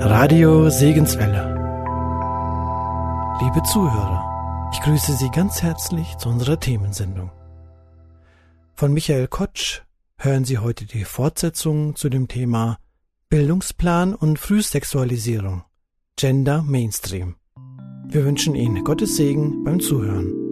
Radio Segenswelle. Liebe Zuhörer, ich grüße Sie ganz herzlich zu unserer Themensendung. Von Michael Kotsch hören Sie heute die Fortsetzung zu dem Thema Bildungsplan und Frühsexualisierung, Gender Mainstream. Wir wünschen Ihnen Gottes Segen beim Zuhören.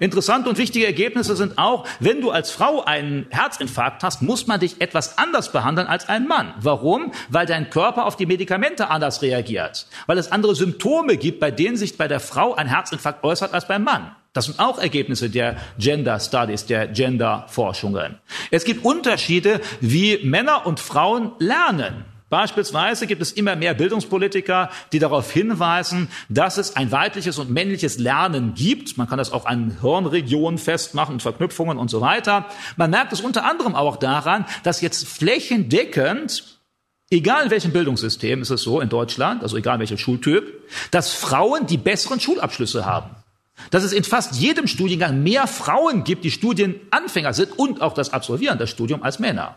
Interessante und wichtige Ergebnisse sind auch, wenn du als Frau einen Herzinfarkt hast, muss man dich etwas anders behandeln als ein Mann. Warum? Weil dein Körper auf die Medikamente anders reagiert. Weil es andere Symptome gibt, bei denen sich bei der Frau ein Herzinfarkt äußert als beim Mann. Das sind auch Ergebnisse der Gender Studies, der Gender Forschungen. Es gibt Unterschiede, wie Männer und Frauen lernen. Beispielsweise gibt es immer mehr Bildungspolitiker, die darauf hinweisen, dass es ein weibliches und männliches Lernen gibt. Man kann das auch an Hirnregionen festmachen, Verknüpfungen und so weiter. Man merkt es unter anderem auch daran, dass jetzt flächendeckend Egal in welchem Bildungssystem ist es so in Deutschland, also egal welcher Schultyp, dass Frauen die besseren Schulabschlüsse haben. Dass es in fast jedem Studiengang mehr Frauen gibt, die Studienanfänger sind und auch das Absolvieren das Studium als Männer.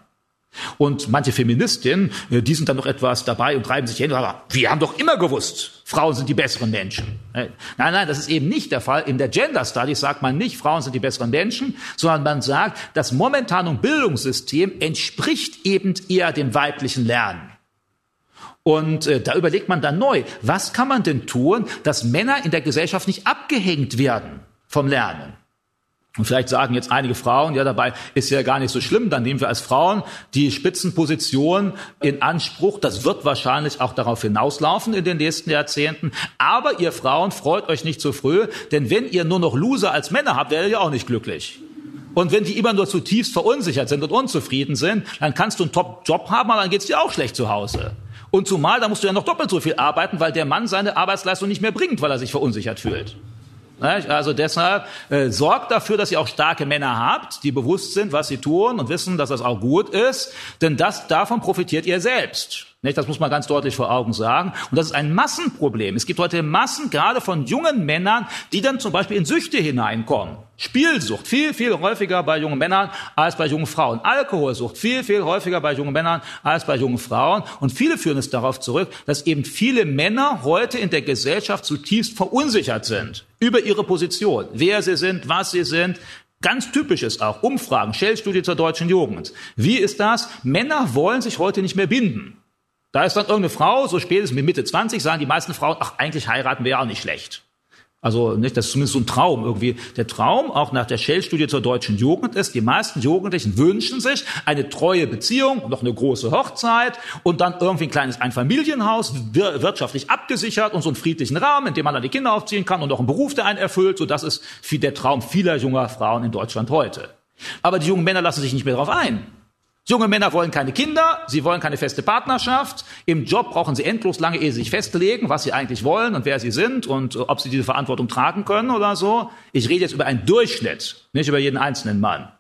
Und manche Feministinnen, äh, die sind dann noch etwas dabei und treiben sich hin, aber wir haben doch immer gewusst, Frauen sind die besseren Menschen. Äh, nein, nein, das ist eben nicht der Fall. In der Gender Studies sagt man nicht, Frauen sind die besseren Menschen, sondern man sagt, das momentane Bildungssystem entspricht eben eher dem weiblichen Lernen. Und äh, da überlegt man dann neu, was kann man denn tun, dass Männer in der Gesellschaft nicht abgehängt werden vom Lernen? Und vielleicht sagen jetzt einige Frauen, ja, dabei ist ja gar nicht so schlimm, dann nehmen wir als Frauen die Spitzenposition in Anspruch. Das wird wahrscheinlich auch darauf hinauslaufen in den nächsten Jahrzehnten. Aber ihr Frauen freut euch nicht zu früh, denn wenn ihr nur noch Loser als Männer habt, werdet ihr auch nicht glücklich. Und wenn die immer nur zutiefst verunsichert sind und unzufrieden sind, dann kannst du einen Top-Job haben, aber dann geht's dir auch schlecht zu Hause. Und zumal, da musst du ja noch doppelt so viel arbeiten, weil der Mann seine Arbeitsleistung nicht mehr bringt, weil er sich verunsichert fühlt. Also deshalb äh, sorgt dafür, dass ihr auch starke Männer habt, die bewusst sind, was sie tun und wissen, dass das auch gut ist, denn das davon profitiert ihr selbst. Das muss man ganz deutlich vor Augen sagen. Und das ist ein Massenproblem. Es gibt heute Massen, gerade von jungen Männern, die dann zum Beispiel in Süchte hineinkommen. Spielsucht viel, viel häufiger bei jungen Männern als bei jungen Frauen. Alkoholsucht viel, viel häufiger bei jungen Männern als bei jungen Frauen. Und viele führen es darauf zurück, dass eben viele Männer heute in der Gesellschaft zutiefst verunsichert sind über ihre Position, wer sie sind, was sie sind, Ganz typisch ist auch Umfragen, Shell-Studie zur deutschen Jugend. Wie ist das? Männer wollen sich heute nicht mehr binden. Da ist dann irgendeine Frau, so spätestens mit Mitte 20, sagen die meisten Frauen, ach, eigentlich heiraten wäre auch nicht schlecht. Also nicht, das ist zumindest so ein Traum irgendwie. Der Traum, auch nach der Shell-Studie zur deutschen Jugend, ist, die meisten Jugendlichen wünschen sich eine treue Beziehung, noch eine große Hochzeit und dann irgendwie ein kleines Einfamilienhaus, wirtschaftlich abgesichert und so einen friedlichen Rahmen, in dem man dann die Kinder aufziehen kann und auch einen Beruf, der einen erfüllt. So, das ist der Traum vieler junger Frauen in Deutschland heute. Aber die jungen Männer lassen sich nicht mehr darauf ein. Junge Männer wollen keine Kinder, sie wollen keine feste Partnerschaft. Im Job brauchen sie endlos lange, ehe sie sich festlegen, was sie eigentlich wollen und wer sie sind und ob sie diese Verantwortung tragen können oder so. Ich rede jetzt über einen Durchschnitt, nicht über jeden einzelnen Mann.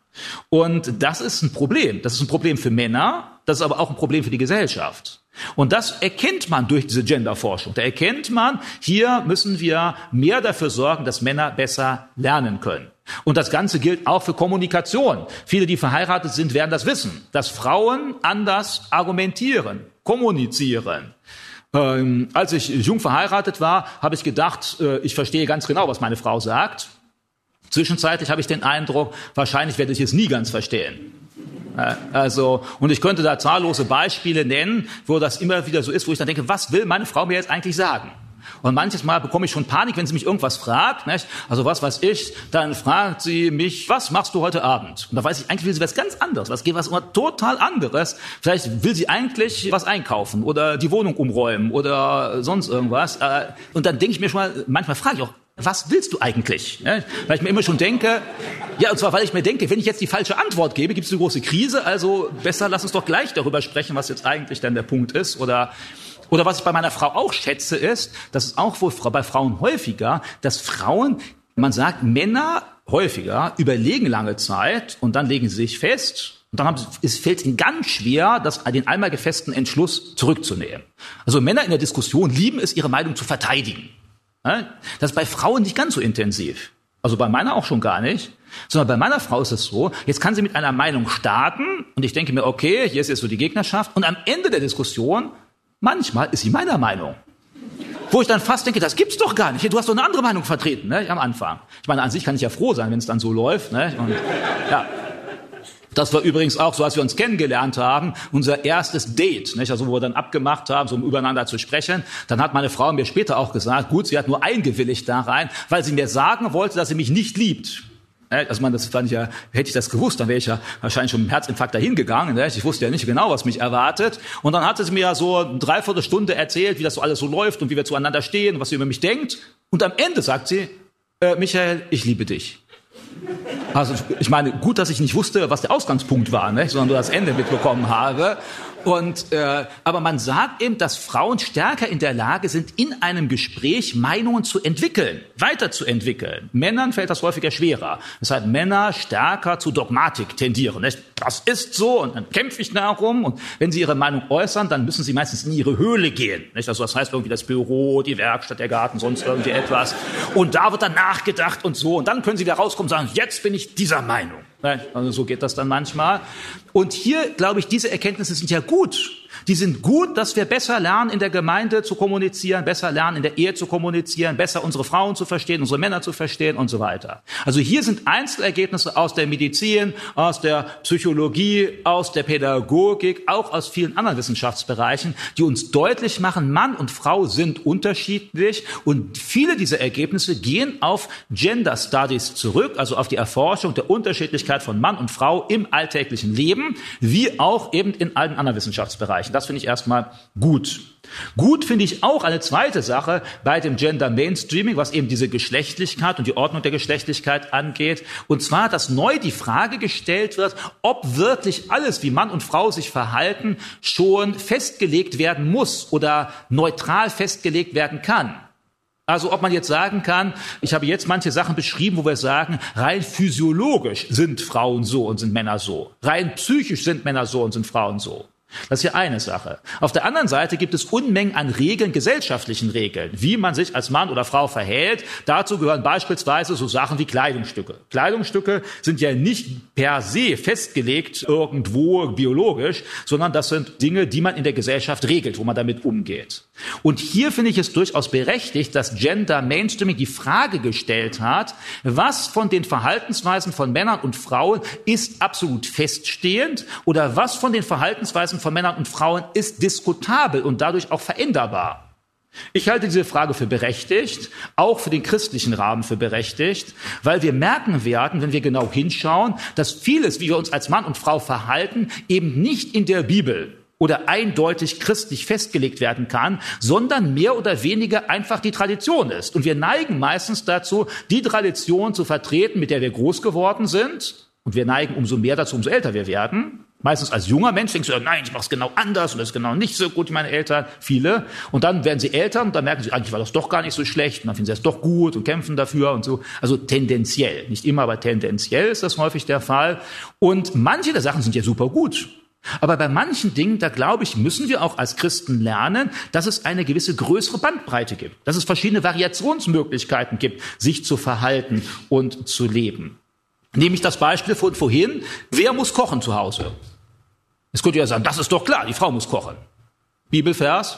Und das ist ein Problem. Das ist ein Problem für Männer, das ist aber auch ein Problem für die Gesellschaft. Und das erkennt man durch diese Genderforschung. Da erkennt man, hier müssen wir mehr dafür sorgen, dass Männer besser lernen können. Und das Ganze gilt auch für Kommunikation. Viele, die verheiratet sind, werden das wissen, dass Frauen anders argumentieren, kommunizieren. Ähm, als ich jung verheiratet war, habe ich gedacht, äh, ich verstehe ganz genau, was meine Frau sagt. Zwischenzeitlich habe ich den Eindruck, wahrscheinlich werde ich es nie ganz verstehen. Äh, also, und ich könnte da zahllose Beispiele nennen, wo das immer wieder so ist, wo ich dann denke, was will meine Frau mir jetzt eigentlich sagen? Und manches Mal bekomme ich schon Panik, wenn sie mich irgendwas fragt. Nicht? Also was weiß ich, dann fragt sie mich, was machst du heute Abend? Und da weiß ich, eigentlich will sie was ganz anderes, was geht was total anderes. Vielleicht will sie eigentlich was einkaufen oder die Wohnung umräumen oder sonst irgendwas. Äh, und dann denke ich mir schon mal, manchmal frage ich auch, was willst du eigentlich? Ja, weil ich mir immer schon denke, ja, und zwar, weil ich mir denke, wenn ich jetzt die falsche Antwort gebe, gibt es eine große Krise, also besser lass uns doch gleich darüber sprechen, was jetzt eigentlich dann der Punkt ist. Oder oder was ich bei meiner Frau auch schätze, ist, das ist auch wohl bei Frauen häufiger, dass Frauen, man sagt, Männer häufiger überlegen lange Zeit und dann legen sie sich fest und dann haben, es fällt ihnen ganz schwer, das, den einmal gefessten Entschluss zurückzunehmen. Also Männer in der Diskussion lieben es, ihre Meinung zu verteidigen. Das ist bei Frauen nicht ganz so intensiv. Also bei meiner auch schon gar nicht. Sondern bei meiner Frau ist es so, jetzt kann sie mit einer Meinung starten und ich denke mir, okay, hier ist jetzt so die Gegnerschaft und am Ende der Diskussion, manchmal ist sie meiner Meinung. Wo ich dann fast denke, das gibt's doch gar nicht. Du hast doch eine andere Meinung vertreten, ne, am Anfang. Ich meine, an sich kann ich ja froh sein, wenn es dann so läuft, ne, und, ja. Das war übrigens auch so, als wir uns kennengelernt haben, unser erstes Date, nicht? also wo wir dann abgemacht haben, so um übereinander zu sprechen. Dann hat meine Frau mir später auch gesagt, gut, sie hat nur eingewilligt da rein, weil sie mir sagen wollte, dass sie mich nicht liebt. Also man, das fand ich ja, hätte ich das gewusst, dann wäre ich ja wahrscheinlich schon mit dem Herzinfarkt dahin gegangen. Ich wusste ja nicht genau, was mich erwartet. Und dann hat sie mir ja so eine Dreiviertelstunde erzählt, wie das so alles so läuft und wie wir zueinander stehen, was sie über mich denkt. Und am Ende sagt sie, äh, Michael, ich liebe dich. Also ich meine, gut, dass ich nicht wusste, was der Ausgangspunkt war, ne? sondern nur das Ende mitbekommen habe. Und, äh, aber man sagt eben, dass Frauen stärker in der Lage sind, in einem Gespräch Meinungen zu entwickeln, weiterzuentwickeln. Männern fällt das häufiger schwerer. Heißt, Männer stärker zu Dogmatik tendieren. Nicht? Das ist so und dann kämpfe ich darum. Und wenn sie ihre Meinung äußern, dann müssen sie meistens in ihre Höhle gehen. Nicht? Also das heißt irgendwie das Büro, die Werkstatt, der Garten, sonst irgendwie etwas. Und da wird dann nachgedacht und so. Und dann können sie wieder rauskommen und sagen, jetzt bin ich dieser Meinung. Also so geht das dann manchmal. Und hier, glaube ich, diese Erkenntnisse sind ja gut. Die sind gut, dass wir besser lernen, in der Gemeinde zu kommunizieren, besser lernen, in der Ehe zu kommunizieren, besser unsere Frauen zu verstehen, unsere Männer zu verstehen und so weiter. Also hier sind Einzelergebnisse aus der Medizin, aus der Psychologie, aus der Pädagogik, auch aus vielen anderen Wissenschaftsbereichen, die uns deutlich machen, Mann und Frau sind unterschiedlich und viele dieser Ergebnisse gehen auf Gender Studies zurück, also auf die Erforschung der Unterschiedlichkeit von Mann und Frau im alltäglichen Leben, wie auch eben in allen anderen Wissenschaftsbereichen erreichen. Das finde ich erstmal gut. Gut finde ich auch eine zweite Sache bei dem Gender Mainstreaming, was eben diese Geschlechtlichkeit und die Ordnung der Geschlechtlichkeit angeht. Und zwar, dass neu die Frage gestellt wird, ob wirklich alles, wie Mann und Frau sich verhalten, schon festgelegt werden muss oder neutral festgelegt werden kann. Also ob man jetzt sagen kann, ich habe jetzt manche Sachen beschrieben, wo wir sagen, rein physiologisch sind Frauen so und sind Männer so. Rein psychisch sind Männer so und sind Frauen so. Das ist ja eine Sache. Auf der anderen Seite gibt es Unmengen an Regeln, gesellschaftlichen Regeln, wie man sich als Mann oder Frau verhält. Dazu gehören beispielsweise so Sachen wie Kleidungsstücke. Kleidungsstücke sind ja nicht per se festgelegt irgendwo biologisch, sondern das sind Dinge, die man in der Gesellschaft regelt, wo man damit umgeht. Und hier finde ich es durchaus berechtigt, dass Gender Mainstreaming die Frage gestellt hat, was von den Verhaltensweisen von Männern und Frauen ist absolut feststehend oder was von den Verhaltensweisen von Männern und Frauen ist diskutabel und dadurch auch veränderbar. Ich halte diese Frage für berechtigt, auch für den christlichen Rahmen für berechtigt, weil wir merken werden, wenn wir genau hinschauen, dass vieles, wie wir uns als Mann und Frau verhalten, eben nicht in der Bibel oder eindeutig christlich festgelegt werden kann, sondern mehr oder weniger einfach die Tradition ist. Und wir neigen meistens dazu, die Tradition zu vertreten, mit der wir groß geworden sind. Und wir neigen umso mehr dazu, umso älter wir werden. Meistens als junger Mensch denkst du, nein, ich mache es genau anders und das ist genau nicht so gut wie meine Eltern, viele. Und dann werden sie Eltern und dann merken sie, eigentlich war das doch gar nicht so schlecht und dann finden sie es doch gut und kämpfen dafür und so. Also tendenziell, nicht immer, aber tendenziell ist das häufig der Fall. Und manche der Sachen sind ja super gut. Aber bei manchen Dingen, da glaube ich, müssen wir auch als Christen lernen, dass es eine gewisse größere Bandbreite gibt, dass es verschiedene Variationsmöglichkeiten gibt, sich zu verhalten und zu leben. Nehme ich das Beispiel von vorhin, wer muss kochen zu Hause? Es könnte ja sagen, das ist doch klar, die Frau muss kochen. Bibelvers?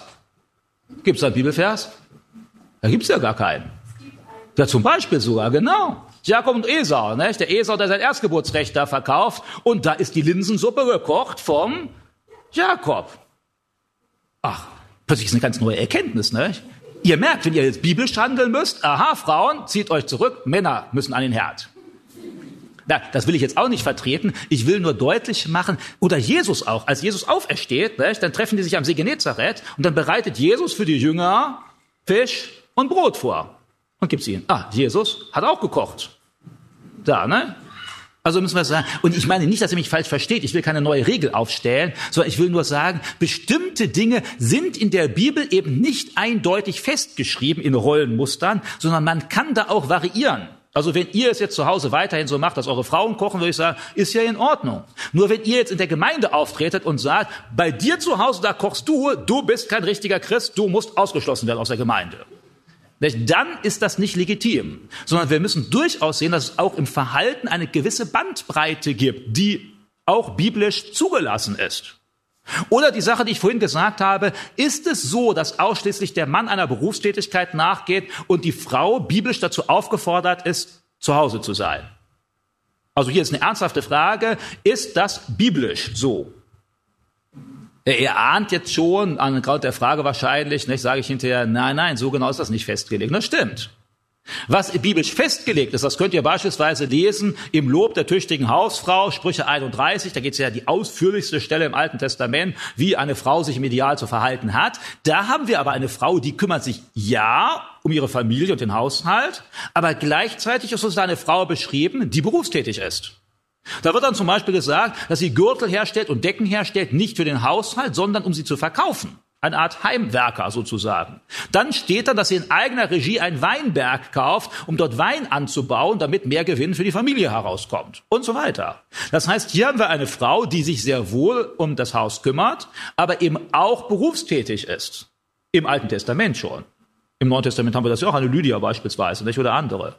Gibt es einen Bibelvers? Da gibt es ja gar keinen. Ja, zum Beispiel sogar, genau. Jakob und Esau, ne? der Esau, der sein Erstgeburtsrecht da verkauft und da ist die Linsensuppe gekocht vom Jakob. Ach, plötzlich ist eine ganz neue Erkenntnis, ne? Ihr merkt, wenn ihr jetzt biblisch handeln müsst, aha, Frauen, zieht euch zurück, Männer müssen an den Herd. Na, das will ich jetzt auch nicht vertreten. Ich will nur deutlich machen, oder Jesus auch, als Jesus aufersteht, ne, dann treffen die sich am See Genezareth und dann bereitet Jesus für die Jünger Fisch und Brot vor und gibt sie ihnen. Ah, Jesus hat auch gekocht. Da, ne? Also müssen wir sagen, und ich meine nicht, dass ihr mich falsch versteht, ich will keine neue Regel aufstellen, sondern ich will nur sagen, bestimmte Dinge sind in der Bibel eben nicht eindeutig festgeschrieben in Rollenmustern, sondern man kann da auch variieren. Also wenn ihr es jetzt zu Hause weiterhin so macht, dass eure Frauen kochen, würde ich sagen, ist ja in Ordnung. Nur wenn ihr jetzt in der Gemeinde auftretet und sagt, bei dir zu Hause, da kochst du, du bist kein richtiger Christ, du musst ausgeschlossen werden aus der Gemeinde dann ist das nicht legitim, sondern wir müssen durchaus sehen, dass es auch im Verhalten eine gewisse Bandbreite gibt, die auch biblisch zugelassen ist. Oder die Sache, die ich vorhin gesagt habe, ist es so, dass ausschließlich der Mann einer Berufstätigkeit nachgeht und die Frau biblisch dazu aufgefordert ist, zu Hause zu sein? Also hier ist eine ernsthafte Frage, ist das biblisch so? Er ahnt jetzt schon an Grund der Frage wahrscheinlich, nicht, sage ich hinterher, nein, nein, so genau ist das nicht festgelegt. Das stimmt. Was biblisch festgelegt ist, das könnt ihr beispielsweise lesen im Lob der tüchtigen Hausfrau, Sprüche 31, da geht es ja die ausführlichste Stelle im Alten Testament, wie eine Frau sich im Ideal zu verhalten hat. Da haben wir aber eine Frau, die kümmert sich ja um ihre Familie und den Haushalt, aber gleichzeitig ist uns da eine Frau beschrieben, die berufstätig ist. Da wird dann zum Beispiel gesagt, dass sie Gürtel herstellt und Decken herstellt, nicht für den Haushalt, sondern um sie zu verkaufen. Eine Art Heimwerker sozusagen. Dann steht da, dass sie in eigener Regie einen Weinberg kauft, um dort Wein anzubauen, damit mehr Gewinn für die Familie herauskommt. Und so weiter. Das heißt, hier haben wir eine Frau, die sich sehr wohl um das Haus kümmert, aber eben auch berufstätig ist. Im Alten Testament schon. Im Neuen Testament haben wir das ja auch, eine Lydia beispielsweise, nicht? Oder andere.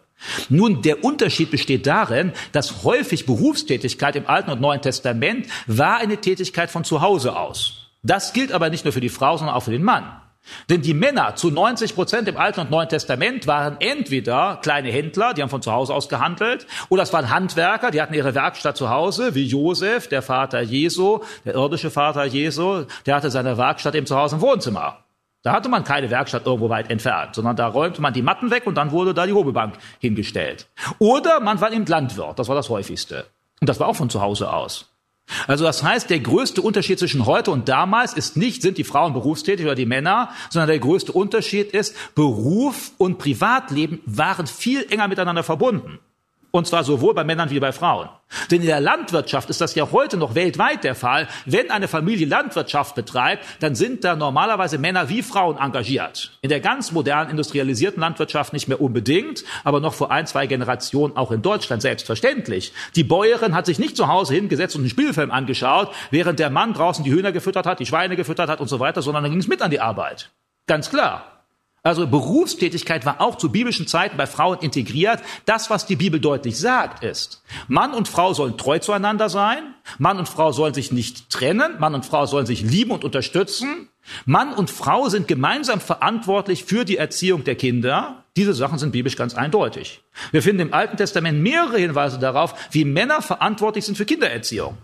Nun, der Unterschied besteht darin, dass häufig Berufstätigkeit im Alten und Neuen Testament war eine Tätigkeit von zu Hause aus. Das gilt aber nicht nur für die Frau, sondern auch für den Mann. Denn die Männer zu 90 Prozent im Alten und Neuen Testament waren entweder kleine Händler, die haben von zu Hause aus gehandelt, oder es waren Handwerker, die hatten ihre Werkstatt zu Hause, wie Josef, der Vater Jesu, der irdische Vater Jesu, der hatte seine Werkstatt eben zu Hause im Wohnzimmer. Da hatte man keine Werkstatt irgendwo weit entfernt, sondern da räumte man die Matten weg und dann wurde da die Hobelbank hingestellt. Oder man war eben Landwirt, das war das häufigste. Und das war auch von zu Hause aus. Also das heißt, der größte Unterschied zwischen heute und damals ist nicht, sind die Frauen berufstätig oder die Männer, sondern der größte Unterschied ist, Beruf und Privatleben waren viel enger miteinander verbunden. Und zwar sowohl bei Männern wie bei Frauen. Denn in der Landwirtschaft ist das ja heute noch weltweit der Fall. Wenn eine Familie Landwirtschaft betreibt, dann sind da normalerweise Männer wie Frauen engagiert. In der ganz modernen industrialisierten Landwirtschaft nicht mehr unbedingt, aber noch vor ein, zwei Generationen auch in Deutschland selbstverständlich. Die Bäuerin hat sich nicht zu Hause hingesetzt und einen Spielfilm angeschaut, während der Mann draußen die Hühner gefüttert hat, die Schweine gefüttert hat und so weiter, sondern dann ging es mit an die Arbeit. Ganz klar. Also Berufstätigkeit war auch zu biblischen Zeiten bei Frauen integriert. Das, was die Bibel deutlich sagt, ist, Mann und Frau sollen treu zueinander sein, Mann und Frau sollen sich nicht trennen, Mann und Frau sollen sich lieben und unterstützen, Mann und Frau sind gemeinsam verantwortlich für die Erziehung der Kinder. Diese Sachen sind biblisch ganz eindeutig. Wir finden im Alten Testament mehrere Hinweise darauf, wie Männer verantwortlich sind für Kindererziehung.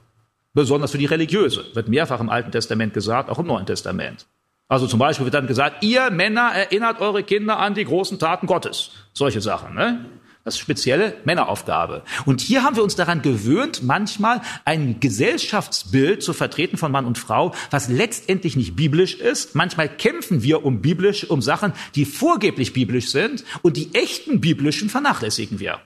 Besonders für die religiöse, wird mehrfach im Alten Testament gesagt, auch im Neuen Testament. Also zum Beispiel wird dann gesagt, ihr Männer erinnert eure Kinder an die großen Taten Gottes. Solche Sachen. Ne? Das ist spezielle Männeraufgabe. Und hier haben wir uns daran gewöhnt, manchmal ein Gesellschaftsbild zu vertreten von Mann und Frau, was letztendlich nicht biblisch ist. Manchmal kämpfen wir um biblisch, um Sachen, die vorgeblich biblisch sind und die echten biblischen vernachlässigen wir.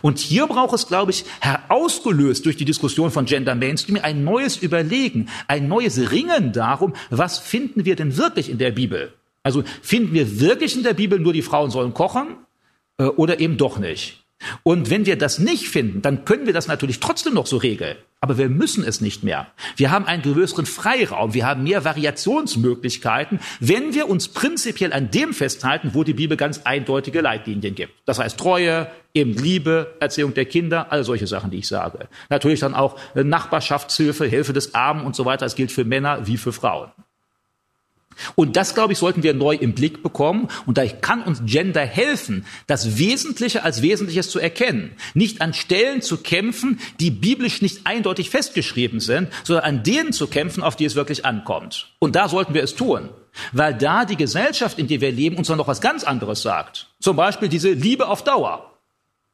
Und hier braucht es, glaube ich, herausgelöst durch die Diskussion von Gender Mainstream ein neues Überlegen, ein neues Ringen darum, was finden wir denn wirklich in der Bibel? Also finden wir wirklich in der Bibel nur die Frauen sollen kochen äh, oder eben doch nicht? Und wenn wir das nicht finden, dann können wir das natürlich trotzdem noch so regeln. Aber wir müssen es nicht mehr. Wir haben einen größeren Freiraum. Wir haben mehr Variationsmöglichkeiten, wenn wir uns prinzipiell an dem festhalten, wo die Bibel ganz eindeutige Leitlinien gibt. Das heißt Treue, eben Liebe, Erziehung der Kinder, all solche Sachen, die ich sage. Natürlich dann auch Nachbarschaftshilfe, Hilfe des Armen und so weiter. Das gilt für Männer wie für Frauen. Und das, glaube ich, sollten wir neu im Blick bekommen. Und da kann uns Gender helfen, das Wesentliche als Wesentliches zu erkennen. Nicht an Stellen zu kämpfen, die biblisch nicht eindeutig festgeschrieben sind, sondern an denen zu kämpfen, auf die es wirklich ankommt. Und da sollten wir es tun. Weil da die Gesellschaft, in der wir leben, uns dann noch was ganz anderes sagt. Zum Beispiel diese Liebe auf Dauer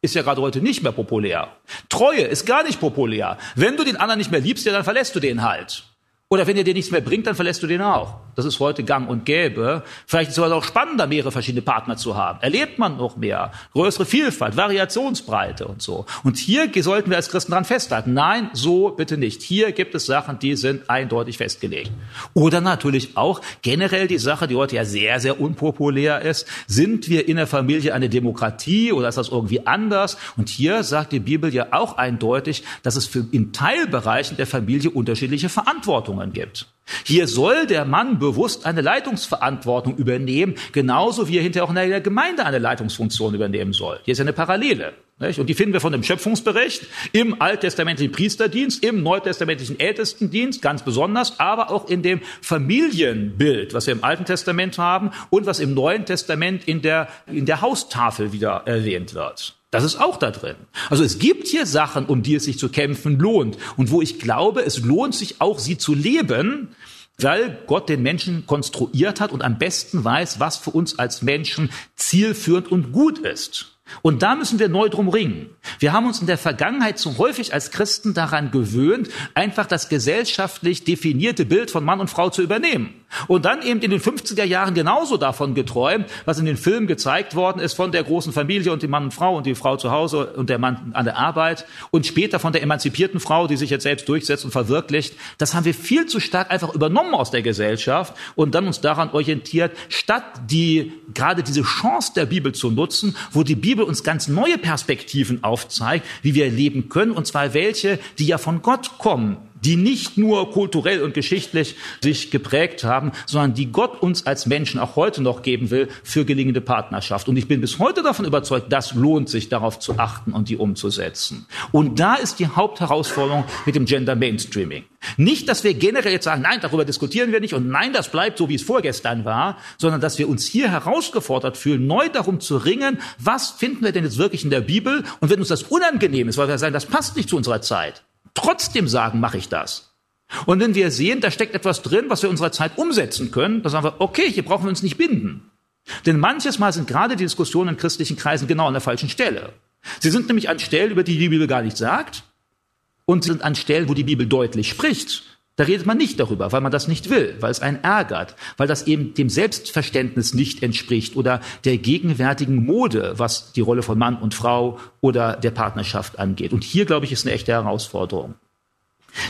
ist ja gerade heute nicht mehr populär. Treue ist gar nicht populär. Wenn du den anderen nicht mehr liebst, ja, dann verlässt du den halt. Oder wenn er dir nichts mehr bringt, dann verlässt du den auch. Das ist heute gang und gäbe. Vielleicht ist es auch spannender, mehrere verschiedene Partner zu haben. Erlebt man noch mehr. Größere Vielfalt, Variationsbreite und so. Und hier sollten wir als Christen dran festhalten. Nein, so bitte nicht. Hier gibt es Sachen, die sind eindeutig festgelegt. Oder natürlich auch generell die Sache, die heute ja sehr, sehr unpopulär ist. Sind wir in der Familie eine Demokratie oder ist das irgendwie anders? Und hier sagt die Bibel ja auch eindeutig, dass es für in Teilbereichen der Familie unterschiedliche Verantwortungen gibt. Hier soll der Mann bewusst eine Leitungsverantwortung übernehmen, genauso wie er hinterher auch in der Gemeinde eine Leitungsfunktion übernehmen soll. Hier ist eine Parallele. Und die finden wir von dem Schöpfungsbericht im alttestamentlichen Priesterdienst, im neutestamentlichen Ältestendienst ganz besonders, aber auch in dem Familienbild, was wir im Alten Testament haben und was im Neuen Testament in der, in der Haustafel wieder erwähnt wird. Das ist auch da drin. Also es gibt hier Sachen, um die es sich zu kämpfen lohnt und wo ich glaube, es lohnt sich auch, sie zu leben, weil Gott den Menschen konstruiert hat und am besten weiß, was für uns als Menschen zielführend und gut ist. Und da müssen wir neu drum ringen. Wir haben uns in der Vergangenheit zu häufig als Christen daran gewöhnt, einfach das gesellschaftlich definierte Bild von Mann und Frau zu übernehmen. Und dann eben in den 50er Jahren genauso davon geträumt, was in den Filmen gezeigt worden ist von der großen Familie und dem Mann und Frau und die Frau zu Hause und der Mann an der Arbeit und später von der emanzipierten Frau, die sich jetzt selbst durchsetzt und verwirklicht. Das haben wir viel zu stark einfach übernommen aus der Gesellschaft und dann uns daran orientiert, statt die, gerade diese Chance der Bibel zu nutzen, wo die Bibel uns ganz neue Perspektiven aufzeigt, wie wir leben können, und zwar welche, die ja von Gott kommen, die nicht nur kulturell und geschichtlich sich geprägt haben, sondern die Gott uns als Menschen auch heute noch geben will für gelingende Partnerschaft. Und ich bin bis heute davon überzeugt, das lohnt sich, darauf zu achten und die umzusetzen. Und da ist die Hauptherausforderung mit dem Gender Mainstreaming. Nicht, dass wir generell jetzt sagen, nein, darüber diskutieren wir nicht und nein, das bleibt so, wie es vorgestern war, sondern dass wir uns hier herausgefordert fühlen, neu darum zu ringen, was finden wir denn jetzt wirklich in der Bibel und wenn uns das unangenehm ist, weil wir sagen, das passt nicht zu unserer Zeit, trotzdem sagen, mache ich das. Und wenn wir sehen, da steckt etwas drin, was wir unserer Zeit umsetzen können, dann sagen wir, okay, hier brauchen wir uns nicht binden. Denn manches Mal sind gerade die Diskussionen in christlichen Kreisen genau an der falschen Stelle. Sie sind nämlich an Stellen, über die die Bibel gar nicht sagt, und sie sind an Stellen, wo die Bibel deutlich spricht. Da redet man nicht darüber, weil man das nicht will, weil es einen ärgert, weil das eben dem Selbstverständnis nicht entspricht oder der gegenwärtigen Mode, was die Rolle von Mann und Frau oder der Partnerschaft angeht. Und hier, glaube ich, ist eine echte Herausforderung.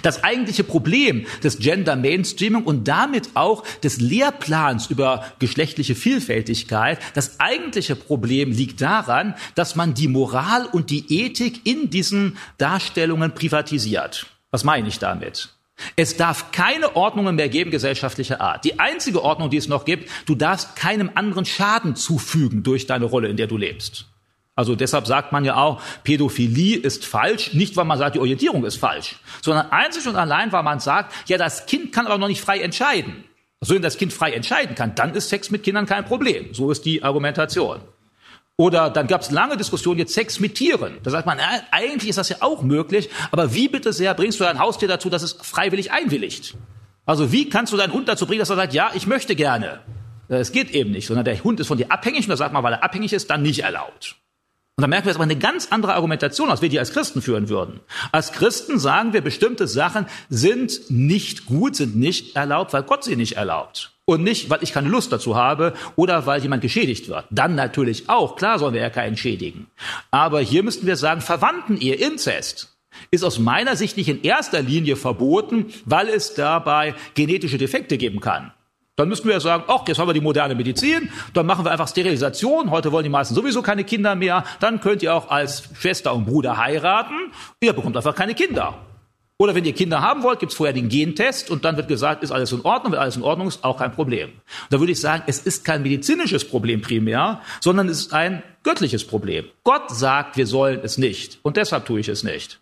Das eigentliche Problem des Gender Mainstreaming und damit auch des Lehrplans über geschlechtliche Vielfältigkeit, das eigentliche Problem liegt daran, dass man die Moral und die Ethik in diesen Darstellungen privatisiert. Was meine ich damit? Es darf keine Ordnungen mehr geben gesellschaftlicher Art. Die einzige Ordnung, die es noch gibt, du darfst keinem anderen Schaden zufügen durch deine Rolle, in der du lebst. Also deshalb sagt man ja auch, Pädophilie ist falsch, nicht weil man sagt, die Orientierung ist falsch, sondern einzig und allein, weil man sagt, ja, das Kind kann aber noch nicht frei entscheiden. Also wenn das Kind frei entscheiden kann, dann ist Sex mit Kindern kein Problem. So ist die Argumentation. Oder dann gab es lange Diskussionen jetzt Sex mit Tieren. Da sagt man, äh, eigentlich ist das ja auch möglich, aber wie bitte sehr bringst du dein Haustier dazu, dass es freiwillig einwilligt? Also wie kannst du deinen Hund dazu bringen, dass er sagt, ja, ich möchte gerne? Es geht eben nicht, sondern der Hund ist von dir abhängig und da sagt man, weil er abhängig ist, dann nicht erlaubt. Und da merken wir jetzt aber eine ganz andere Argumentation, als wir die als Christen führen würden. Als Christen sagen wir, bestimmte Sachen sind nicht gut, sind nicht erlaubt, weil Gott sie nicht erlaubt und nicht, weil ich keine Lust dazu habe oder weil jemand geschädigt wird. Dann natürlich auch, klar sollen wir ja keinen schädigen. Aber hier müssten wir sagen, Verwandtenehe, Inzest, ist aus meiner Sicht nicht in erster Linie verboten, weil es dabei genetische Defekte geben kann. Dann müssten wir ja sagen, ach, jetzt haben wir die moderne Medizin, dann machen wir einfach Sterilisation. Heute wollen die meisten sowieso keine Kinder mehr. Dann könnt ihr auch als Schwester und Bruder heiraten. Ihr bekommt einfach keine Kinder. Oder wenn ihr Kinder haben wollt, gibt's vorher den Gentest und dann wird gesagt, ist alles in Ordnung. Wenn alles in Ordnung ist, auch kein Problem. Da würde ich sagen, es ist kein medizinisches Problem primär, sondern es ist ein göttliches Problem. Gott sagt, wir sollen es nicht. Und deshalb tue ich es nicht.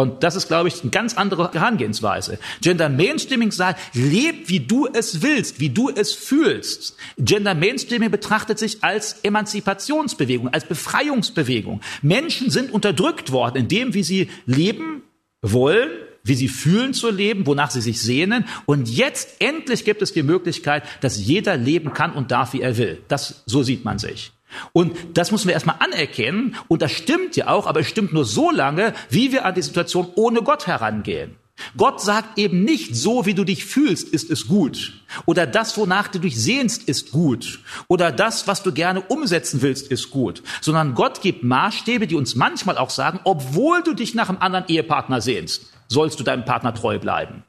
Und das ist, glaube ich, eine ganz andere Herangehensweise. Gender Mainstreaming sagt, leb, wie du es willst, wie du es fühlst. Gender Mainstreaming betrachtet sich als Emanzipationsbewegung, als Befreiungsbewegung. Menschen sind unterdrückt worden in dem, wie sie leben wollen, wie sie fühlen zu leben, wonach sie sich sehnen. Und jetzt endlich gibt es die Möglichkeit, dass jeder leben kann und darf, wie er will. Das, so sieht man sich. Und das müssen wir erstmal anerkennen. Und das stimmt ja auch, aber es stimmt nur so lange, wie wir an die Situation ohne Gott herangehen. Gott sagt eben nicht, so wie du dich fühlst, ist es gut. Oder das, wonach du dich sehnst, ist gut. Oder das, was du gerne umsetzen willst, ist gut. Sondern Gott gibt Maßstäbe, die uns manchmal auch sagen, obwohl du dich nach einem anderen Ehepartner sehnst, sollst du deinem Partner treu bleiben.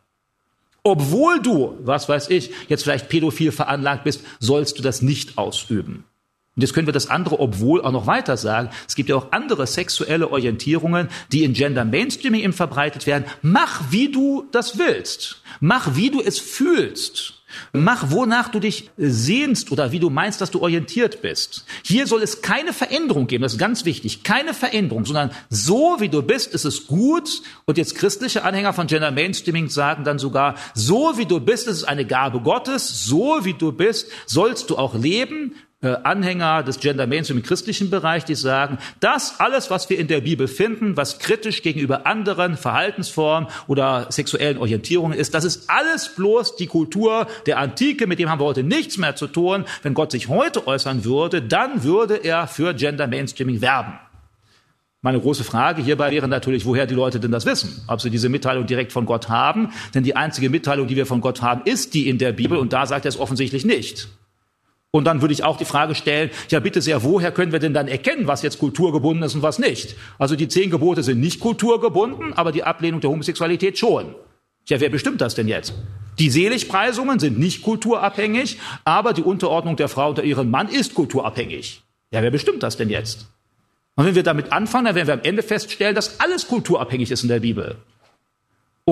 Obwohl du, was weiß ich, jetzt vielleicht pädophil veranlagt bist, sollst du das nicht ausüben. Und jetzt können wir das andere, obwohl auch noch weiter sagen. Es gibt ja auch andere sexuelle Orientierungen, die in Gender Mainstreaming eben verbreitet werden. Mach, wie du das willst. Mach, wie du es fühlst. Mach, wonach du dich sehnst oder wie du meinst, dass du orientiert bist. Hier soll es keine Veränderung geben, das ist ganz wichtig, keine Veränderung, sondern so wie du bist, ist es gut. Und jetzt christliche Anhänger von Gender Mainstreaming sagen dann sogar, so wie du bist, ist es eine Gabe Gottes, so wie du bist, sollst du auch leben. Äh, Anhänger des Gender Mainstream im christlichen Bereich, die sagen, das alles, was wir in der Bibel finden, was kritisch gegenüber anderen Verhaltensformen oder sexuellen Orientierungen ist, das ist alles bloß die Kultur der Antike, mit dem haben wir heute nichts mehr zu tun. Wenn Gott sich heute äußern würde, dann würde er für Gender Mainstreaming werben. Meine große Frage hierbei wäre natürlich, woher die Leute denn das wissen? Ob sie diese Mitteilung direkt von Gott haben? Denn die einzige Mitteilung, die wir von Gott haben, ist die in der Bibel und da sagt er es offensichtlich nicht. Und dann würde ich auch die Frage stellen, ja bitte sehr, woher können wir denn dann erkennen, was jetzt kulturgebunden ist und was nicht? Also die zehn Gebote sind nicht kulturgebunden, aber die Ablehnung der Homosexualität schon. Ja, wer bestimmt das denn jetzt? Die Seligpreisungen sind nicht kulturabhängig, aber die Unterordnung der Frau unter ihren Mann ist kulturabhängig. Ja, wer bestimmt das denn jetzt? Und wenn wir damit anfangen, dann werden wir am Ende feststellen, dass alles kulturabhängig ist in der Bibel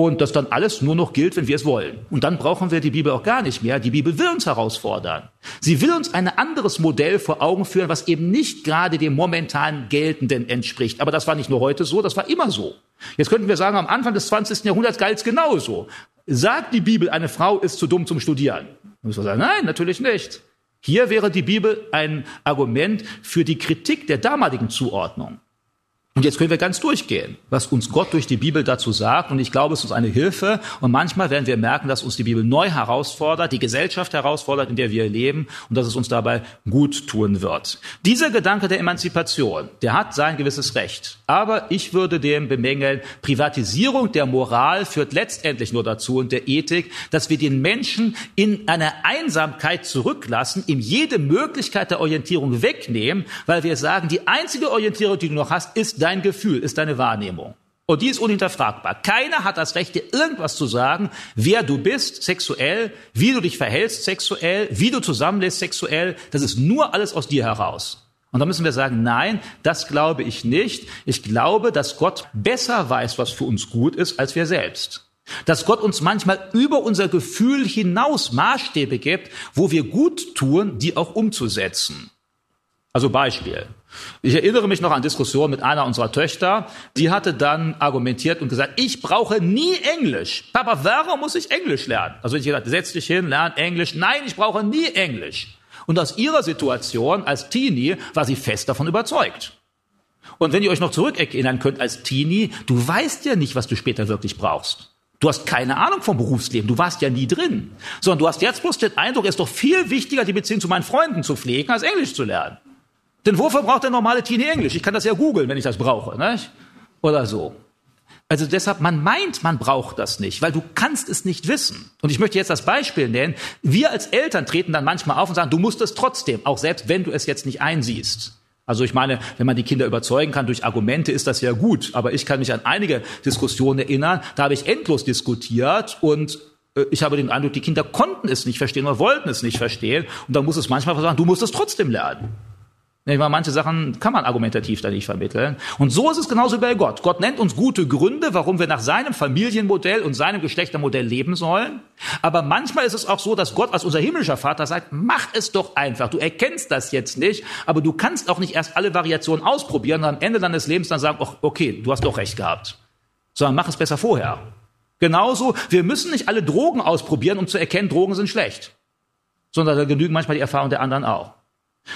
und das dann alles nur noch gilt, wenn wir es wollen. Und dann brauchen wir die Bibel auch gar nicht mehr. Die Bibel will uns herausfordern. Sie will uns ein anderes Modell vor Augen führen, was eben nicht gerade dem momentan geltenden entspricht. Aber das war nicht nur heute so, das war immer so. Jetzt könnten wir sagen, am Anfang des 20. Jahrhunderts galt es genauso. Sagt die Bibel, eine Frau ist zu dumm zum Studieren? Dann müssen wir sagen, nein, natürlich nicht. Hier wäre die Bibel ein Argument für die Kritik der damaligen Zuordnung. Und jetzt können wir ganz durchgehen, was uns Gott durch die Bibel dazu sagt. Und ich glaube, es ist eine Hilfe. Und manchmal werden wir merken, dass uns die Bibel neu herausfordert, die Gesellschaft herausfordert, in der wir leben und dass es uns dabei gut tun wird. Dieser Gedanke der Emanzipation, der hat sein gewisses Recht. Aber ich würde dem bemängeln, Privatisierung der Moral führt letztendlich nur dazu und der Ethik, dass wir den Menschen in einer Einsamkeit zurücklassen, ihm jede Möglichkeit der Orientierung wegnehmen, weil wir sagen, die einzige Orientierung, die du noch hast, ist dein Gefühl, ist deine Wahrnehmung. Und die ist unhinterfragbar. Keiner hat das Recht, dir irgendwas zu sagen, wer du bist sexuell, wie du dich verhältst sexuell, wie du zusammenlebst sexuell. Das ist nur alles aus dir heraus. Und da müssen wir sagen, nein, das glaube ich nicht. Ich glaube, dass Gott besser weiß, was für uns gut ist, als wir selbst. Dass Gott uns manchmal über unser Gefühl hinaus Maßstäbe gibt, wo wir gut tun, die auch umzusetzen. Also Beispiel. Ich erinnere mich noch an Diskussionen mit einer unserer Töchter. Die hatte dann argumentiert und gesagt, ich brauche nie Englisch. Papa, warum muss ich Englisch lernen? Also ich gesagt, setz dich hin, lern Englisch. Nein, ich brauche nie Englisch. Und aus ihrer Situation als Teenie war sie fest davon überzeugt. Und wenn ihr euch noch zurückerinnern könnt als Teenie, du weißt ja nicht, was du später wirklich brauchst. Du hast keine Ahnung vom Berufsleben, du warst ja nie drin. Sondern du hast jetzt bloß den Eindruck, es ist doch viel wichtiger, die Beziehung zu meinen Freunden zu pflegen, als Englisch zu lernen. Denn wofür braucht der normale Teenie Englisch? Ich kann das ja googeln, wenn ich das brauche, nicht? Oder so. Also deshalb, man meint, man braucht das nicht, weil du kannst es nicht wissen. Und ich möchte jetzt das Beispiel nennen. Wir als Eltern treten dann manchmal auf und sagen, du musst es trotzdem, auch selbst wenn du es jetzt nicht einsiehst. Also ich meine, wenn man die Kinder überzeugen kann durch Argumente, ist das ja gut. Aber ich kann mich an einige Diskussionen erinnern, da habe ich endlos diskutiert und äh, ich habe den Eindruck, die Kinder konnten es nicht verstehen oder wollten es nicht verstehen. Und dann muss es manchmal sagen, du musst es trotzdem lernen. Ich meine, manche Sachen kann man argumentativ da nicht vermitteln. Und so ist es genauso bei Gott. Gott nennt uns gute Gründe, warum wir nach seinem Familienmodell und seinem Geschlechtermodell leben sollen. Aber manchmal ist es auch so, dass Gott als unser himmlischer Vater sagt, mach es doch einfach. Du erkennst das jetzt nicht, aber du kannst auch nicht erst alle Variationen ausprobieren und am Ende deines Lebens dann sagen, okay, du hast doch recht gehabt. Sondern mach es besser vorher. Genauso, wir müssen nicht alle Drogen ausprobieren, um zu erkennen, Drogen sind schlecht. Sondern da genügen manchmal die Erfahrungen der anderen auch.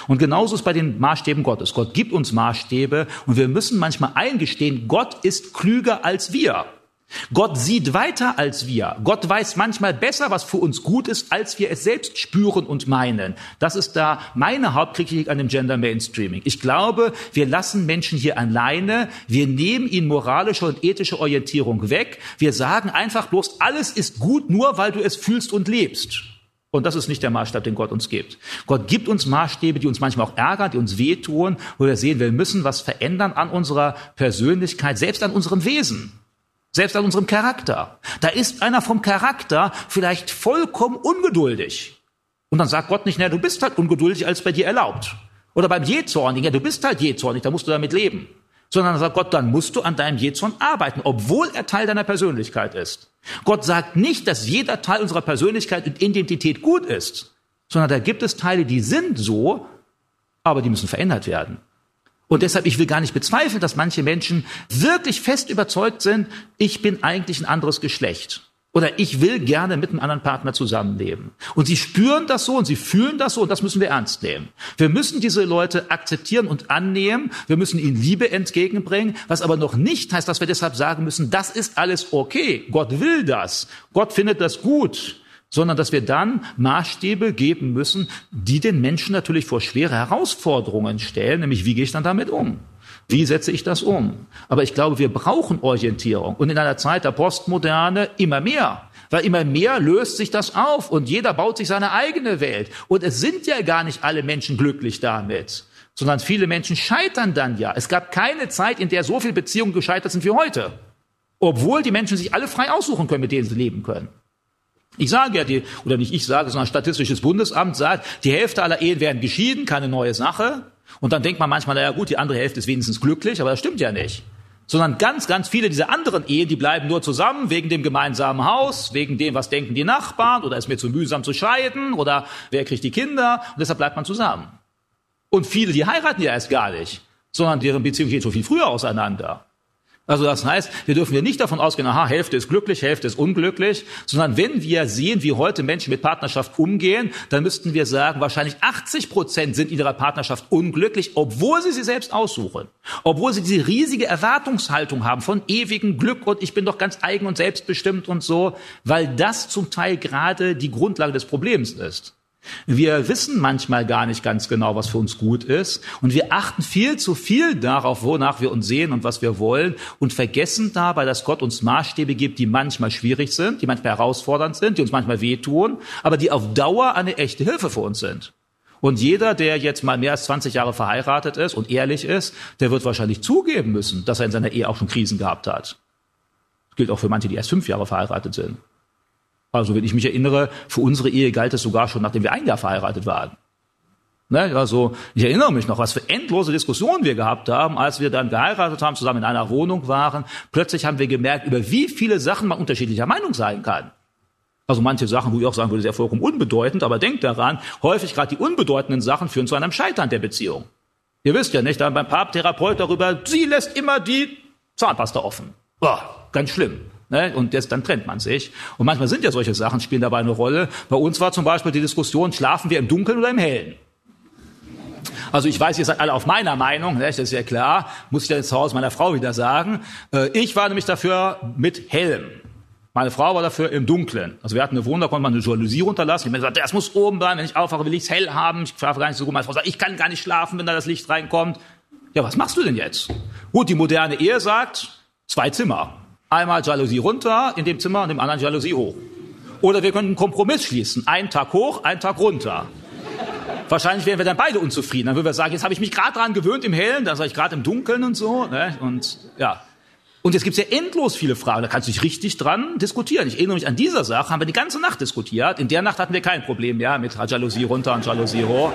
Und genauso ist bei den Maßstäben Gottes. Gott gibt uns Maßstäbe und wir müssen manchmal eingestehen, Gott ist klüger als wir. Gott sieht weiter als wir. Gott weiß manchmal besser, was für uns gut ist, als wir es selbst spüren und meinen. Das ist da meine Hauptkritik an dem Gender Mainstreaming. Ich glaube, wir lassen Menschen hier alleine. Wir nehmen ihnen moralische und ethische Orientierung weg. Wir sagen einfach bloß, alles ist gut, nur weil du es fühlst und lebst. Und das ist nicht der Maßstab, den Gott uns gibt. Gott gibt uns Maßstäbe, die uns manchmal auch ärgern, die uns wehtun, wo wir sehen, wir müssen was verändern an unserer Persönlichkeit, selbst an unserem Wesen, selbst an unserem Charakter. Da ist einer vom Charakter vielleicht vollkommen ungeduldig. Und dann sagt Gott nicht, na, du bist halt ungeduldig, als bei dir erlaubt. Oder beim Jähzornigen, ja, du bist halt jähzornig, da musst du damit leben. Sondern sagt Gott, dann musst du an deinem Jähzorn arbeiten, obwohl er Teil deiner Persönlichkeit ist. Gott sagt nicht, dass jeder Teil unserer Persönlichkeit und Identität gut ist, sondern da gibt es Teile, die sind so, aber die müssen verändert werden. Und deshalb, ich will gar nicht bezweifeln, dass manche Menschen wirklich fest überzeugt sind, ich bin eigentlich ein anderes Geschlecht. Oder ich will gerne mit einem anderen Partner zusammenleben. Und sie spüren das so und sie fühlen das so und das müssen wir ernst nehmen. Wir müssen diese Leute akzeptieren und annehmen. Wir müssen ihnen Liebe entgegenbringen. Was aber noch nicht heißt, dass wir deshalb sagen müssen, das ist alles okay. Gott will das. Gott findet das gut sondern dass wir dann Maßstäbe geben müssen, die den Menschen natürlich vor schwere Herausforderungen stellen, nämlich wie gehe ich dann damit um? Wie setze ich das um? Aber ich glaube, wir brauchen Orientierung. Und in einer Zeit der Postmoderne immer mehr. Weil immer mehr löst sich das auf und jeder baut sich seine eigene Welt. Und es sind ja gar nicht alle Menschen glücklich damit, sondern viele Menschen scheitern dann ja. Es gab keine Zeit, in der so viele Beziehungen gescheitert sind wie heute. Obwohl die Menschen sich alle frei aussuchen können, mit denen sie leben können. Ich sage ja, die, oder nicht ich sage, sondern Statistisches Bundesamt sagt, die Hälfte aller Ehen werden geschieden, keine neue Sache. Und dann denkt man manchmal, naja gut, die andere Hälfte ist wenigstens glücklich, aber das stimmt ja nicht. Sondern ganz, ganz viele dieser anderen Ehen, die bleiben nur zusammen wegen dem gemeinsamen Haus, wegen dem, was denken die Nachbarn, oder ist mir zu mühsam zu scheiden, oder wer kriegt die Kinder, und deshalb bleibt man zusammen. Und viele, die heiraten ja erst gar nicht, sondern deren Beziehung geht schon viel früher auseinander. Also das heißt, wir dürfen ja nicht davon ausgehen, aha, Hälfte ist glücklich, Hälfte ist unglücklich, sondern wenn wir sehen, wie heute Menschen mit Partnerschaft umgehen, dann müssten wir sagen, wahrscheinlich 80 Prozent sind in ihrer Partnerschaft unglücklich, obwohl sie sie selbst aussuchen. Obwohl sie diese riesige Erwartungshaltung haben von ewigem Glück und ich bin doch ganz eigen und selbstbestimmt und so, weil das zum Teil gerade die Grundlage des Problems ist. Wir wissen manchmal gar nicht ganz genau, was für uns gut ist. Und wir achten viel zu viel darauf, wonach wir uns sehen und was wir wollen und vergessen dabei, dass Gott uns Maßstäbe gibt, die manchmal schwierig sind, die manchmal herausfordernd sind, die uns manchmal wehtun, aber die auf Dauer eine echte Hilfe für uns sind. Und jeder, der jetzt mal mehr als 20 Jahre verheiratet ist und ehrlich ist, der wird wahrscheinlich zugeben müssen, dass er in seiner Ehe auch schon Krisen gehabt hat. Das gilt auch für manche, die erst fünf Jahre verheiratet sind. Also wenn ich mich erinnere, für unsere Ehe galt es sogar schon, nachdem wir ein Jahr verheiratet waren. Ne? Also ich erinnere mich noch, was für endlose Diskussionen wir gehabt haben, als wir dann geheiratet haben, zusammen in einer Wohnung waren. Plötzlich haben wir gemerkt, über wie viele Sachen man unterschiedlicher Meinung sein kann. Also manche Sachen, wo ich auch sagen würde, sehr vollkommen unbedeutend, aber denkt daran, häufig gerade die unbedeutenden Sachen führen zu einem Scheitern der Beziehung. Ihr wisst ja nicht, dann beim Paartherapeut darüber, sie lässt immer die Zahnpasta offen. Boah, ganz schlimm. Ne? Und das, dann trennt man sich. Und manchmal sind ja solche Sachen, spielen dabei eine Rolle. Bei uns war zum Beispiel die Diskussion, schlafen wir im Dunkeln oder im Hellen? Also ich weiß, ihr seid alle auf meiner Meinung, ne? das ist ja klar, muss ich jetzt zu Hause meiner Frau wieder sagen. Äh, ich war nämlich dafür mit hellem. Meine Frau war dafür im Dunklen. Also wir hatten eine Wohnung, da konnte man eine Jalousie runterlassen. Ich habe gesagt, das muss oben bleiben, wenn ich aufwache, will ich es hell haben. Ich schlafe gar nicht so gut. Meine Frau sagt, ich kann gar nicht schlafen, wenn da das Licht reinkommt. Ja, was machst du denn jetzt? Gut, die moderne Ehe sagt, zwei Zimmer. Einmal Jalousie runter in dem Zimmer und dem anderen Jalousie hoch. Oder wir könnten einen Kompromiss schließen. Einen Tag hoch, einen Tag runter. Wahrscheinlich wären wir dann beide unzufrieden. Dann würden wir sagen, jetzt habe ich mich gerade dran gewöhnt im Hellen, dann sage ich gerade im Dunkeln und so. Ne? Und ja, und jetzt gibt es ja endlos viele Fragen, da kannst du dich richtig dran diskutieren. Ich erinnere mich an dieser Sache, haben wir die ganze Nacht diskutiert. In der Nacht hatten wir kein Problem, ja, mit Jalousie runter und Jalousie hoch.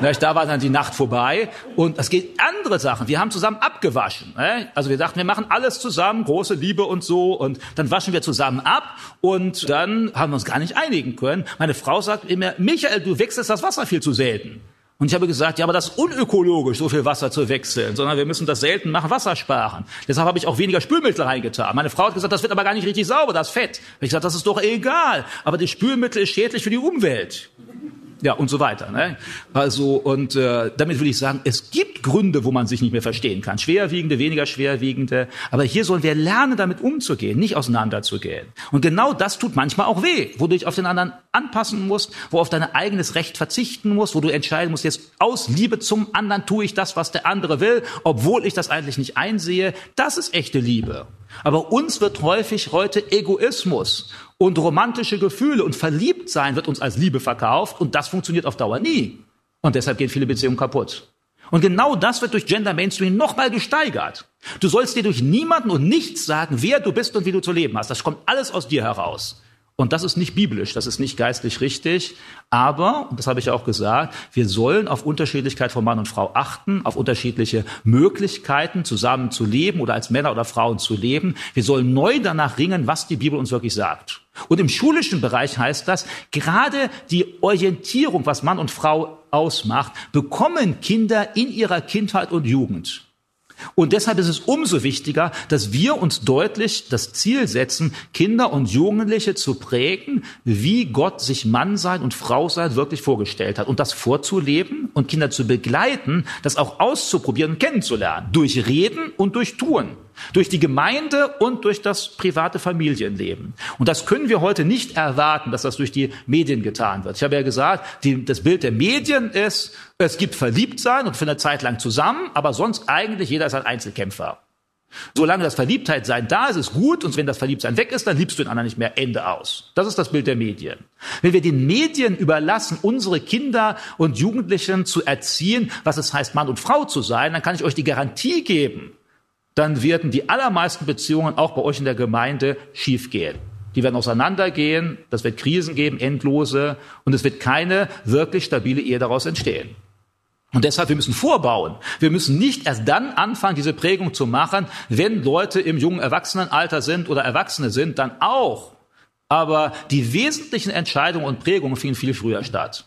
Da war dann die Nacht vorbei. Und es geht andere Sachen. Wir haben zusammen abgewaschen. Ne? Also wir dachten, wir machen alles zusammen, große Liebe und so. Und dann waschen wir zusammen ab. Und dann haben wir uns gar nicht einigen können. Meine Frau sagt immer, Michael, du wechselst das Wasser viel zu selten. Und ich habe gesagt, ja, aber das ist unökologisch, so viel Wasser zu wechseln, sondern wir müssen das selten machen, Wasser sparen. Deshalb habe ich auch weniger Spülmittel reingetan. Meine Frau hat gesagt, das wird aber gar nicht richtig sauber, das Fett. Ich gesagt, das ist doch egal. Aber das Spülmittel ist schädlich für die Umwelt ja und so weiter. Ne? Also und äh, damit will ich sagen, es gibt Gründe, wo man sich nicht mehr verstehen kann, schwerwiegende, weniger schwerwiegende. Aber hier sollen wir lernen, damit umzugehen, nicht auseinanderzugehen. Und genau das tut manchmal auch weh, wo du dich auf den anderen anpassen musst, wo auf dein eigenes Recht verzichten musst, wo du entscheiden musst, jetzt aus Liebe zum anderen tue ich das, was der andere will, obwohl ich das eigentlich nicht einsehe. Das ist echte Liebe. Aber uns wird häufig heute Egoismus und romantische Gefühle und Verliebtsein wird uns als Liebe verkauft und das funktioniert auf Dauer nie. Und deshalb gehen viele Beziehungen kaputt. Und genau das wird durch Gender Mainstream nochmal gesteigert. Du sollst dir durch niemanden und nichts sagen, wer du bist und wie du zu leben hast. Das kommt alles aus dir heraus. Und das ist nicht biblisch, das ist nicht geistlich richtig. Aber, das habe ich auch gesagt, wir sollen auf Unterschiedlichkeit von Mann und Frau achten, auf unterschiedliche Möglichkeiten zusammen zu leben oder als Männer oder Frauen zu leben. Wir sollen neu danach ringen, was die Bibel uns wirklich sagt. Und im schulischen Bereich heißt das, gerade die Orientierung, was Mann und Frau ausmacht, bekommen Kinder in ihrer Kindheit und Jugend. Und deshalb ist es umso wichtiger, dass wir uns deutlich das Ziel setzen, Kinder und Jugendliche zu prägen, wie Gott sich Mann sein und Frau sein wirklich vorgestellt hat. Und das vorzuleben und Kinder zu begleiten, das auch auszuprobieren und kennenzulernen. Durch Reden und durch Tun durch die Gemeinde und durch das private Familienleben. Und das können wir heute nicht erwarten, dass das durch die Medien getan wird. Ich habe ja gesagt, die, das Bild der Medien ist, es gibt Verliebtsein und für eine Zeit lang zusammen, aber sonst eigentlich jeder ist ein Einzelkämpfer. Solange das Verliebtheit-Sein da ist, ist gut, und wenn das Verliebtsein weg ist, dann liebst du den anderen nicht mehr. Ende aus. Das ist das Bild der Medien. Wenn wir den Medien überlassen, unsere Kinder und Jugendlichen zu erziehen, was es heißt, Mann und Frau zu sein, dann kann ich euch die Garantie geben, dann werden die allermeisten Beziehungen auch bei euch in der Gemeinde schiefgehen. Die werden auseinandergehen, das wird Krisen geben, endlose, und es wird keine wirklich stabile Ehe daraus entstehen. Und deshalb, wir müssen vorbauen. Wir müssen nicht erst dann anfangen, diese Prägung zu machen, wenn Leute im jungen Erwachsenenalter sind oder Erwachsene sind, dann auch. Aber die wesentlichen Entscheidungen und Prägungen finden viel früher statt.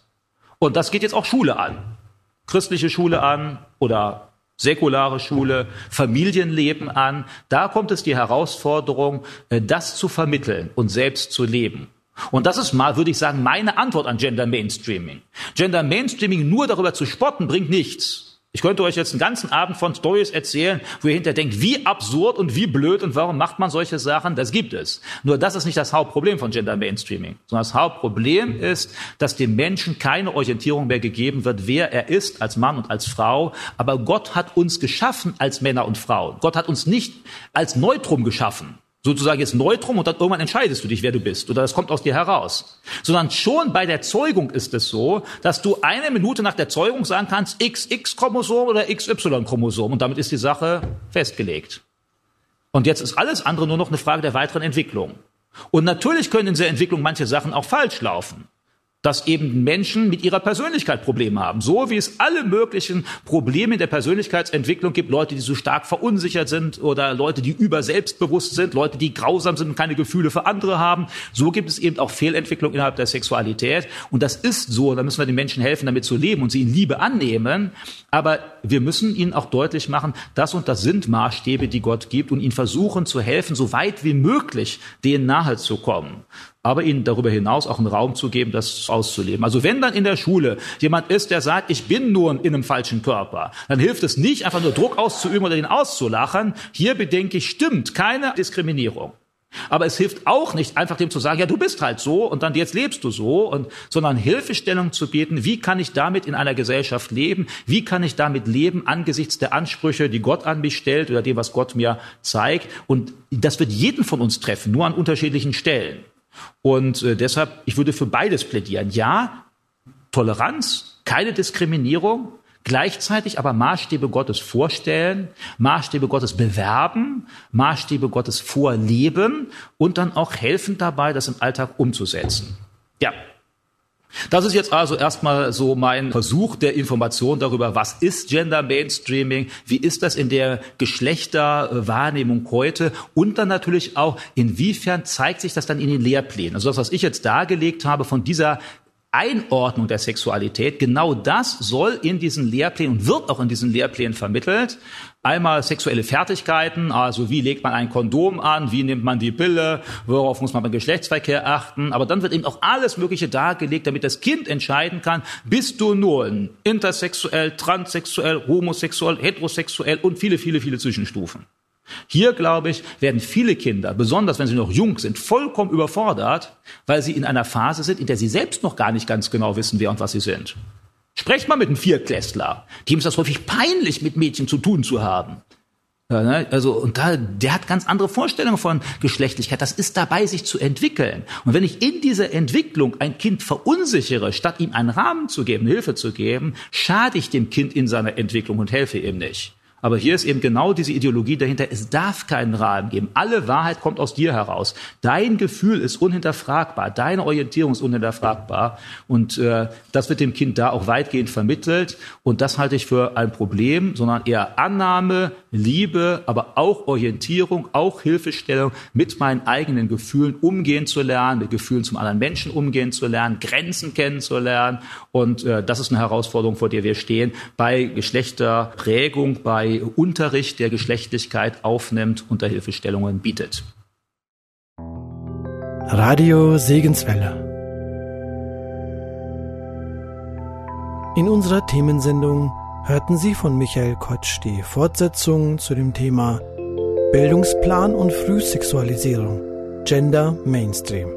Und das geht jetzt auch Schule an. Christliche Schule an oder säkulare Schule, Familienleben an. Da kommt es die Herausforderung, äh, das zu vermitteln und selbst zu leben. Und das ist mal, würde ich sagen, meine Antwort an Gender Mainstreaming. Gender Mainstreaming nur darüber zu spotten, bringt nichts. Ich könnte euch jetzt einen ganzen Abend von Stories erzählen, wo ihr hinterher denkt, wie absurd und wie blöd und warum macht man solche Sachen? Das gibt es. Nur das ist nicht das Hauptproblem von Gender Mainstreaming, sondern das Hauptproblem ist, dass dem Menschen keine Orientierung mehr gegeben wird, wer er ist als Mann und als Frau. Aber Gott hat uns geschaffen als Männer und Frauen. Gott hat uns nicht als Neutrum geschaffen sozusagen jetzt Neutrum und dann irgendwann entscheidest du dich, wer du bist oder das kommt aus dir heraus. Sondern schon bei der Zeugung ist es so, dass du eine Minute nach der Zeugung sagen kannst, XX-Chromosom oder XY-Chromosom und damit ist die Sache festgelegt. Und jetzt ist alles andere nur noch eine Frage der weiteren Entwicklung. Und natürlich können in dieser Entwicklung manche Sachen auch falsch laufen dass eben Menschen mit ihrer Persönlichkeit Probleme haben. So wie es alle möglichen Probleme in der Persönlichkeitsentwicklung gibt, Leute, die so stark verunsichert sind oder Leute, die überselbstbewusst sind, Leute, die grausam sind und keine Gefühle für andere haben. So gibt es eben auch Fehlentwicklung innerhalb der Sexualität. Und das ist so. Da müssen wir den Menschen helfen, damit zu leben und sie in Liebe annehmen. Aber wir müssen ihnen auch deutlich machen, das und das sind Maßstäbe, die Gott gibt und ihnen versuchen zu helfen, so weit wie möglich denen nahe zu kommen aber ihnen darüber hinaus auch einen Raum zu geben, das auszuleben. Also wenn dann in der Schule jemand ist, der sagt, ich bin nur in einem falschen Körper, dann hilft es nicht, einfach nur Druck auszuüben oder ihn auszulachen. Hier bedenke ich, stimmt keine Diskriminierung. Aber es hilft auch nicht, einfach dem zu sagen, ja, du bist halt so und dann jetzt lebst du so, und, sondern Hilfestellung zu bieten, wie kann ich damit in einer Gesellschaft leben, wie kann ich damit leben angesichts der Ansprüche, die Gott an mich stellt oder dem, was Gott mir zeigt. Und das wird jeden von uns treffen, nur an unterschiedlichen Stellen. Und äh, deshalb, ich würde für beides plädieren. Ja, Toleranz, keine Diskriminierung, gleichzeitig aber Maßstäbe Gottes vorstellen, Maßstäbe Gottes bewerben, Maßstäbe Gottes vorleben und dann auch helfen dabei, das im Alltag umzusetzen. Ja, das ist jetzt also erstmal so mein Versuch der Information darüber, was ist Gender Mainstreaming, wie ist das in der Geschlechterwahrnehmung heute und dann natürlich auch, inwiefern zeigt sich das dann in den Lehrplänen. Also das, was ich jetzt dargelegt habe von dieser Einordnung der Sexualität, genau das soll in diesen Lehrplänen und wird auch in diesen Lehrplänen vermittelt. Einmal sexuelle Fertigkeiten, also wie legt man ein Kondom an, wie nimmt man die Pille, worauf muss man beim Geschlechtsverkehr achten. Aber dann wird eben auch alles Mögliche dargelegt, damit das Kind entscheiden kann, bist du nun intersexuell, transsexuell, homosexuell, heterosexuell und viele, viele, viele Zwischenstufen. Hier, glaube ich, werden viele Kinder, besonders wenn sie noch jung sind, vollkommen überfordert, weil sie in einer Phase sind, in der sie selbst noch gar nicht ganz genau wissen, wer und was sie sind. Sprecht mal mit einem Viertklässler. Dem ist das häufig peinlich, mit Mädchen zu tun zu haben. Ne? Also, und da, der hat ganz andere Vorstellungen von Geschlechtlichkeit. Das ist dabei, sich zu entwickeln. Und wenn ich in dieser Entwicklung ein Kind verunsichere, statt ihm einen Rahmen zu geben, Hilfe zu geben, schade ich dem Kind in seiner Entwicklung und helfe ihm nicht. Aber hier ist eben genau diese Ideologie dahinter. Es darf keinen Rahmen geben. Alle Wahrheit kommt aus dir heraus. Dein Gefühl ist unhinterfragbar. Deine Orientierung ist unhinterfragbar. Und äh, das wird dem Kind da auch weitgehend vermittelt. Und das halte ich für ein Problem, sondern eher Annahme, Liebe, aber auch Orientierung, auch Hilfestellung mit meinen eigenen Gefühlen umgehen zu lernen, mit Gefühlen zum anderen Menschen umgehen zu lernen, Grenzen kennenzulernen. Und äh, das ist eine Herausforderung, vor der wir stehen, bei Geschlechterprägung, bei Unterricht, der Geschlechtlichkeit aufnimmt, unter Hilfestellungen bietet. Radio Segenswelle. In unserer Themensendung hörten Sie von Michael Kotsch die Fortsetzung zu dem Thema Bildungsplan und Frühsexualisierung, Gender Mainstream.